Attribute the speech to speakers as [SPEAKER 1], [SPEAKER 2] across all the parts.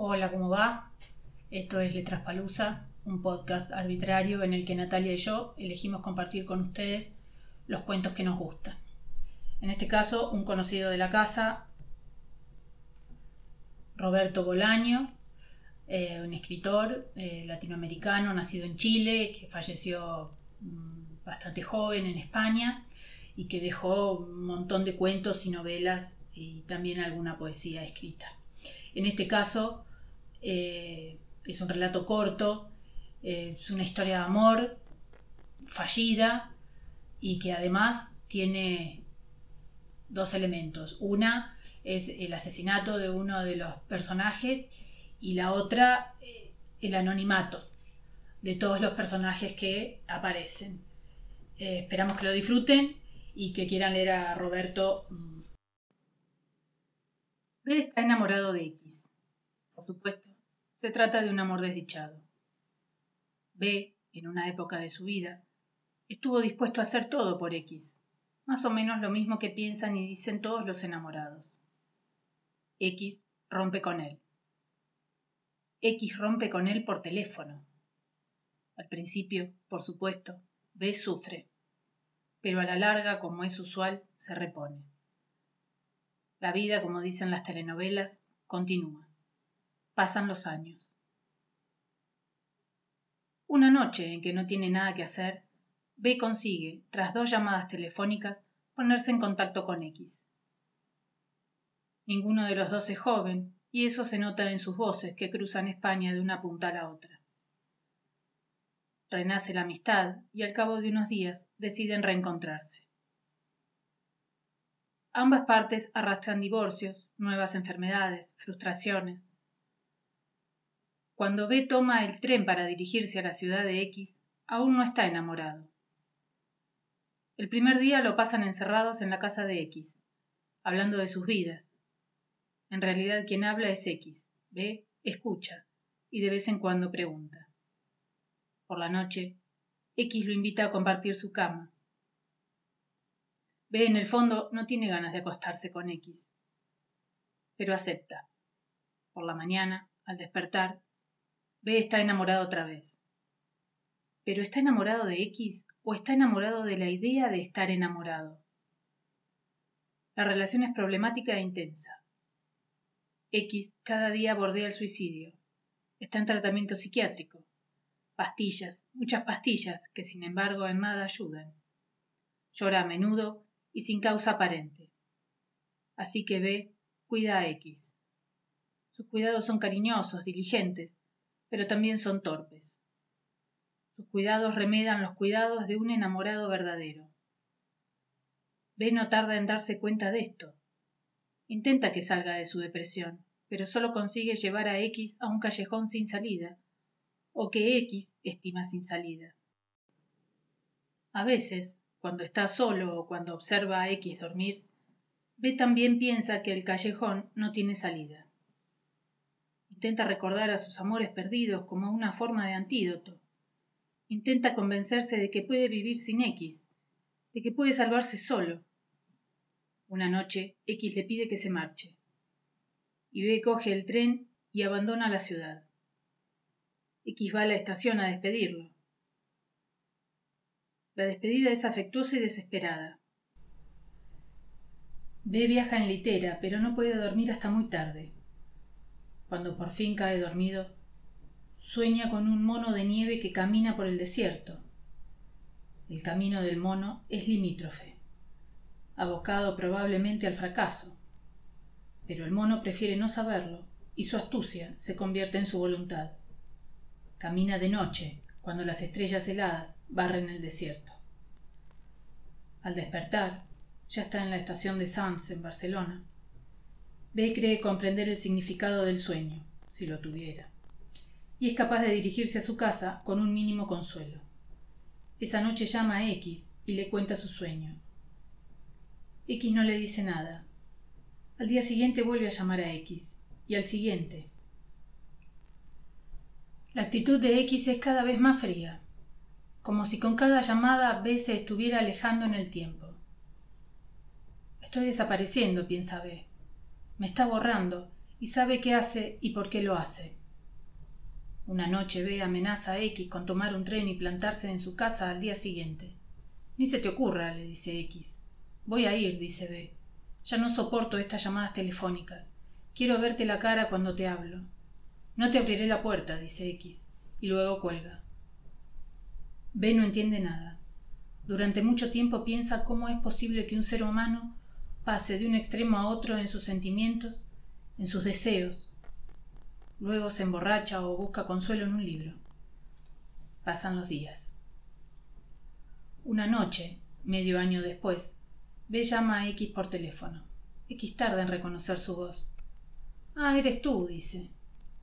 [SPEAKER 1] Hola, ¿cómo va? Esto es Letras Palusa, un podcast arbitrario en el que Natalia y yo elegimos compartir con ustedes los cuentos que nos gustan. En este caso, un conocido de la casa, Roberto Bolaño, eh, un escritor eh, latinoamericano nacido en Chile, que falleció mm, bastante joven en España y que dejó un montón de cuentos y novelas y también alguna poesía escrita. En este caso eh, es un relato corto, es una historia de amor fallida y que además tiene dos elementos. Una es el asesinato de uno de los personajes y la otra eh, el anonimato de todos los personajes que aparecen. Eh, esperamos que lo disfruten y que quieran leer a Roberto. Mm. B está enamorado de X. Por supuesto, se trata de un amor desdichado. B, en una época de su vida, estuvo dispuesto a hacer todo por X, más o menos lo mismo que piensan y dicen todos los enamorados. X rompe con él. X rompe con él por teléfono. Al principio, por supuesto, B sufre, pero a la larga, como es usual, se repone. La vida, como dicen las telenovelas, continúa. Pasan los años. Una noche en que no tiene nada que hacer, B consigue, tras dos llamadas telefónicas, ponerse en contacto con X. Ninguno de los dos es joven, y eso se nota en sus voces que cruzan España de una punta a la otra. Renace la amistad y al cabo de unos días deciden reencontrarse. Ambas partes arrastran divorcios, nuevas enfermedades, frustraciones. Cuando B toma el tren para dirigirse a la ciudad de X, aún no está enamorado. El primer día lo pasan encerrados en la casa de X, hablando de sus vidas, en realidad quien habla es X. B escucha y de vez en cuando pregunta. Por la noche, X lo invita a compartir su cama. B en el fondo no tiene ganas de acostarse con X, pero acepta. Por la mañana, al despertar, B está enamorado otra vez. ¿Pero está enamorado de X o está enamorado de la idea de estar enamorado? La relación es problemática e intensa. X cada día bordea el suicidio. Está en tratamiento psiquiátrico. Pastillas, muchas pastillas, que sin embargo en nada ayudan. Llora a menudo y sin causa aparente. Así que B cuida a X. Sus cuidados son cariñosos, diligentes, pero también son torpes. Sus cuidados remedan los cuidados de un enamorado verdadero. B no tarda en darse cuenta de esto, Intenta que salga de su depresión, pero solo consigue llevar a X a un callejón sin salida, o que X estima sin salida. A veces, cuando está solo o cuando observa a X dormir, B también piensa que el callejón no tiene salida. Intenta recordar a sus amores perdidos como una forma de antídoto. Intenta convencerse de que puede vivir sin X, de que puede salvarse solo, una noche X le pide que se marche. Y B coge el tren y abandona la ciudad. X va a la estación a despedirlo. La despedida es afectuosa y desesperada. B viaja en litera, pero no puede dormir hasta muy tarde. Cuando por fin cae dormido, sueña con un mono de nieve que camina por el desierto. El camino del mono es limítrofe abocado probablemente al fracaso. Pero el mono prefiere no saberlo y su astucia se convierte en su voluntad. Camina de noche, cuando las estrellas heladas barren el desierto. Al despertar, ya está en la estación de Sants, en Barcelona. B cree comprender el significado del sueño, si lo tuviera, y es capaz de dirigirse a su casa con un mínimo consuelo. Esa noche llama a X y le cuenta su sueño, X no le dice nada. Al día siguiente vuelve a llamar a X, y al siguiente. La actitud de X es cada vez más fría, como si con cada llamada B se estuviera alejando en el tiempo. Estoy desapareciendo, piensa B. Me está borrando, y sabe qué hace y por qué lo hace. Una noche B amenaza a X con tomar un tren y plantarse en su casa al día siguiente. Ni se te ocurra, le dice X. Voy a ir, dice B. Ya no soporto estas llamadas telefónicas. Quiero verte la cara cuando te hablo. No te abriré la puerta, dice X, y luego cuelga. B no entiende nada. Durante mucho tiempo piensa cómo es posible que un ser humano pase de un extremo a otro en sus sentimientos, en sus deseos, Luego se emborracha o busca consuelo en un libro. Pasan los días. Una noche, medio año después, B llama a X por teléfono. X tarda en reconocer su voz. Ah, eres tú, dice.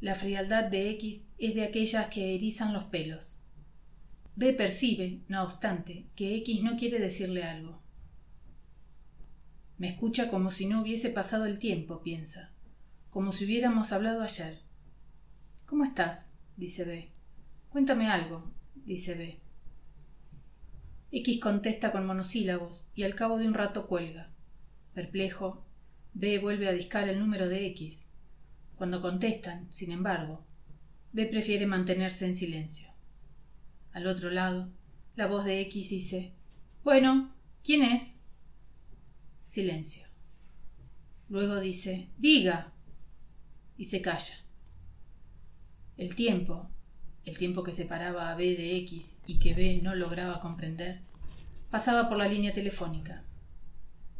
[SPEAKER 1] La frialdad de X es de aquellas que erizan los pelos. B percibe, no obstante, que X no quiere decirle algo. Me escucha como si no hubiese pasado el tiempo, piensa, como si hubiéramos hablado ayer. ¿Cómo estás? dice B. Cuéntame algo, dice B. X contesta con monosílabos y al cabo de un rato cuelga. Perplejo, B vuelve a discar el número de X. Cuando contestan, sin embargo, B prefiere mantenerse en silencio. Al otro lado, la voz de X dice Bueno, ¿quién es? Silencio. Luego dice Diga. y se calla. El tiempo, el tiempo que separaba a B de X y que B no lograba comprender, pasaba por la línea telefónica.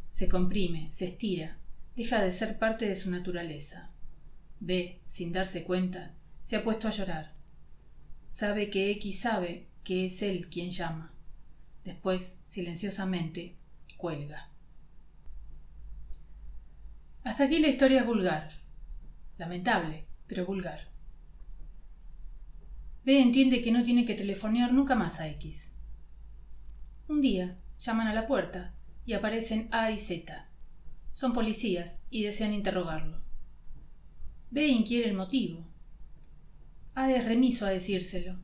[SPEAKER 1] Se comprime, se estira, deja de ser parte de su naturaleza. B, sin darse cuenta, se ha puesto a llorar. Sabe que X sabe que es él quien llama. Después, silenciosamente, cuelga. Hasta aquí la historia es vulgar. Lamentable, pero vulgar. B entiende que no tiene que telefonear nunca más a X. Un día llaman a la puerta y aparecen A y Z. Son policías y desean interrogarlo. B inquiere el motivo. A es remiso a decírselo.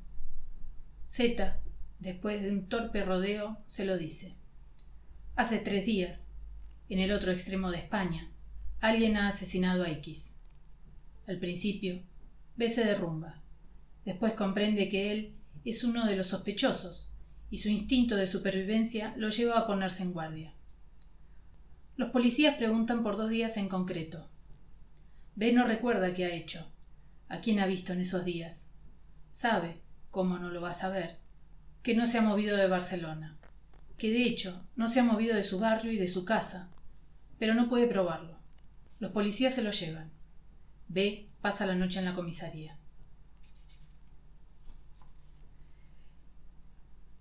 [SPEAKER 1] Z, después de un torpe rodeo, se lo dice. Hace tres días, en el otro extremo de España, alguien ha asesinado a X. Al principio, B se derrumba. Después comprende que él es uno de los sospechosos, y su instinto de supervivencia lo lleva a ponerse en guardia. Los policías preguntan por dos días en concreto. B no recuerda qué ha hecho, a quién ha visto en esos días. Sabe, cómo no lo va a saber, que no se ha movido de Barcelona, que de hecho no se ha movido de su barrio y de su casa, pero no puede probarlo. Los policías se lo llevan. B pasa la noche en la comisaría.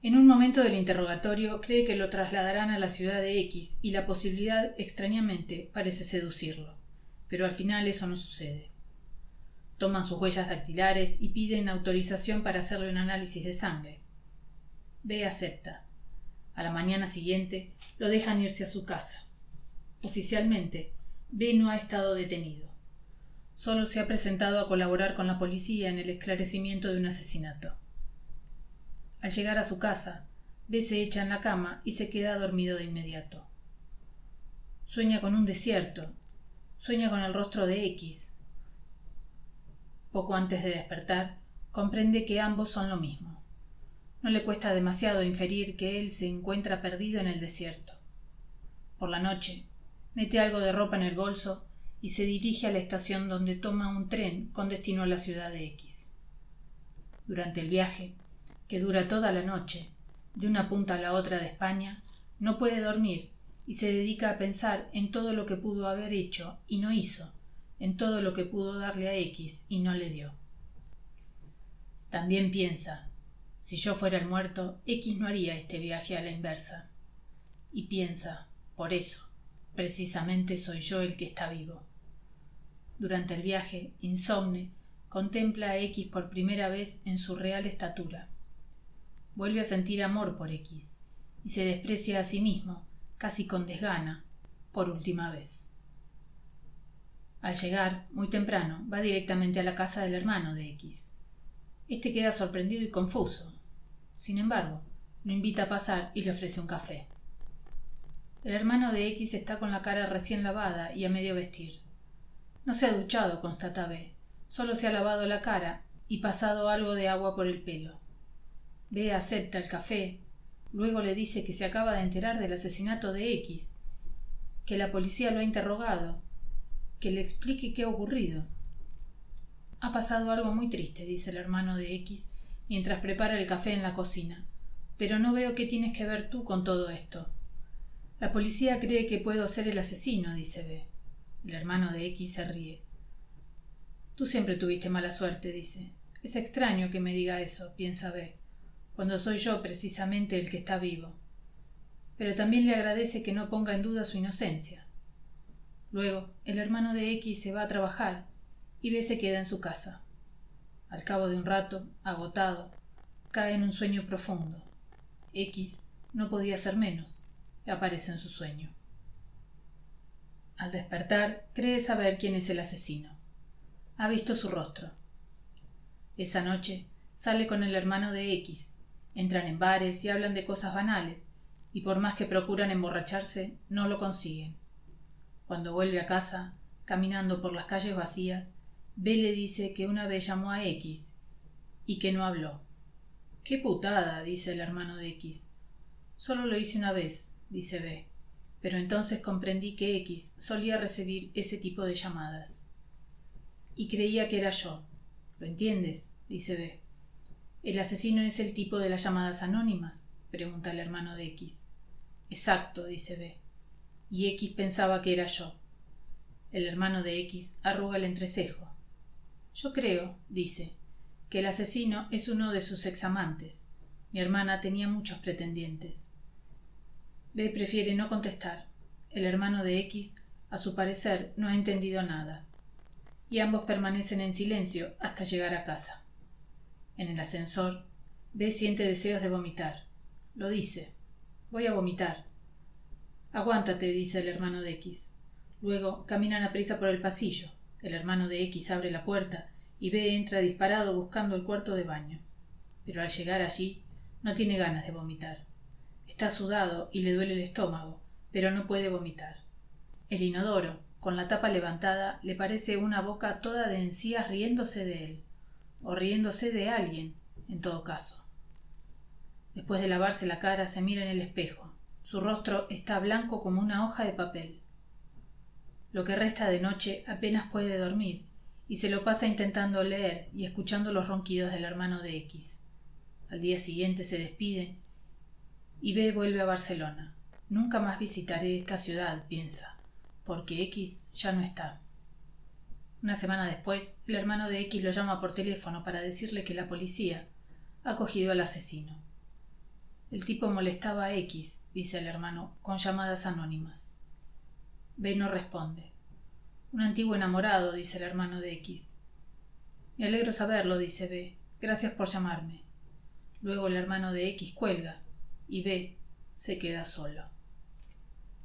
[SPEAKER 1] En un momento del interrogatorio cree que lo trasladarán a la ciudad de X y la posibilidad extrañamente parece seducirlo, pero al final eso no sucede. Toman sus huellas dactilares y piden autorización para hacerle un análisis de sangre. B acepta. A la mañana siguiente lo dejan irse a su casa. Oficialmente, B no ha estado detenido. Solo se ha presentado a colaborar con la policía en el esclarecimiento de un asesinato. Al llegar a su casa, B se echa en la cama y se queda dormido de inmediato. Sueña con un desierto, sueña con el rostro de X. Poco antes de despertar, comprende que ambos son lo mismo. No le cuesta demasiado inferir que él se encuentra perdido en el desierto. Por la noche, mete algo de ropa en el bolso y se dirige a la estación donde toma un tren con destino a la ciudad de X. Durante el viaje, que dura toda la noche, de una punta a la otra de España, no puede dormir y se dedica a pensar en todo lo que pudo haber hecho y no hizo, en todo lo que pudo darle a X y no le dio. También piensa, si yo fuera el muerto, X no haría este viaje a la inversa. Y piensa, por eso, precisamente soy yo el que está vivo. Durante el viaje, insomne, contempla a X por primera vez en su real estatura vuelve a sentir amor por X y se desprecia a sí mismo, casi con desgana, por última vez. Al llegar, muy temprano, va directamente a la casa del hermano de X. Este queda sorprendido y confuso. Sin embargo, lo invita a pasar y le ofrece un café. El hermano de X está con la cara recién lavada y a medio vestir. No se ha duchado, constata B. Solo se ha lavado la cara y pasado algo de agua por el pelo. B acepta el café, luego le dice que se acaba de enterar del asesinato de X, que la policía lo ha interrogado, que le explique qué ha ocurrido. Ha pasado algo muy triste, dice el hermano de X mientras prepara el café en la cocina. Pero no veo qué tienes que ver tú con todo esto. La policía cree que puedo ser el asesino, dice B. El hermano de X se ríe. Tú siempre tuviste mala suerte, dice. Es extraño que me diga eso, piensa B, cuando soy yo precisamente el que está vivo. Pero también le agradece que no ponga en duda su inocencia. Luego, el hermano de X se va a trabajar y B se queda en su casa. Al cabo de un rato, agotado, cae en un sueño profundo. X no podía ser menos. Aparece en su sueño. Al despertar, cree saber quién es el asesino. Ha visto su rostro. Esa noche sale con el hermano de X. Entran en bares y hablan de cosas banales, y por más que procuran emborracharse, no lo consiguen. Cuando vuelve a casa, caminando por las calles vacías, B le dice que una vez llamó a X y que no habló. Qué putada, dice el hermano de X. Solo lo hice una vez, dice B, pero entonces comprendí que X solía recibir ese tipo de llamadas. Y creía que era yo. ¿Lo entiendes? dice B. ¿El asesino es el tipo de las llamadas anónimas? pregunta el hermano de X. Exacto, dice B. Y X pensaba que era yo. El hermano de X arruga el entrecejo. Yo creo, dice, que el asesino es uno de sus examantes. Mi hermana tenía muchos pretendientes. B prefiere no contestar. El hermano de X, a su parecer, no ha entendido nada. Y ambos permanecen en silencio hasta llegar a casa. En el ascensor, B siente deseos de vomitar. Lo dice. Voy a vomitar. Aguántate, dice el hermano de X. Luego caminan a prisa por el pasillo. El hermano de X abre la puerta y B entra disparado buscando el cuarto de baño. Pero al llegar allí no tiene ganas de vomitar. Está sudado y le duele el estómago, pero no puede vomitar. El inodoro, con la tapa levantada, le parece una boca toda de encías riéndose de él, o riéndose de alguien, en todo caso. Después de lavarse la cara, se mira en el espejo. Su rostro está blanco como una hoja de papel. Lo que resta de noche apenas puede dormir y se lo pasa intentando leer y escuchando los ronquidos del hermano de X. Al día siguiente se despide B vuelve a Barcelona. Nunca más visitaré esta ciudad, piensa, porque X ya no está. Una semana después, el hermano de X lo llama por teléfono para decirle que la policía ha cogido al asesino. El tipo molestaba a X, dice el hermano, con llamadas anónimas. B no responde. Un antiguo enamorado, dice el hermano de X. Me alegro saberlo, dice B. Gracias por llamarme. Luego el hermano de X cuelga y B se queda solo.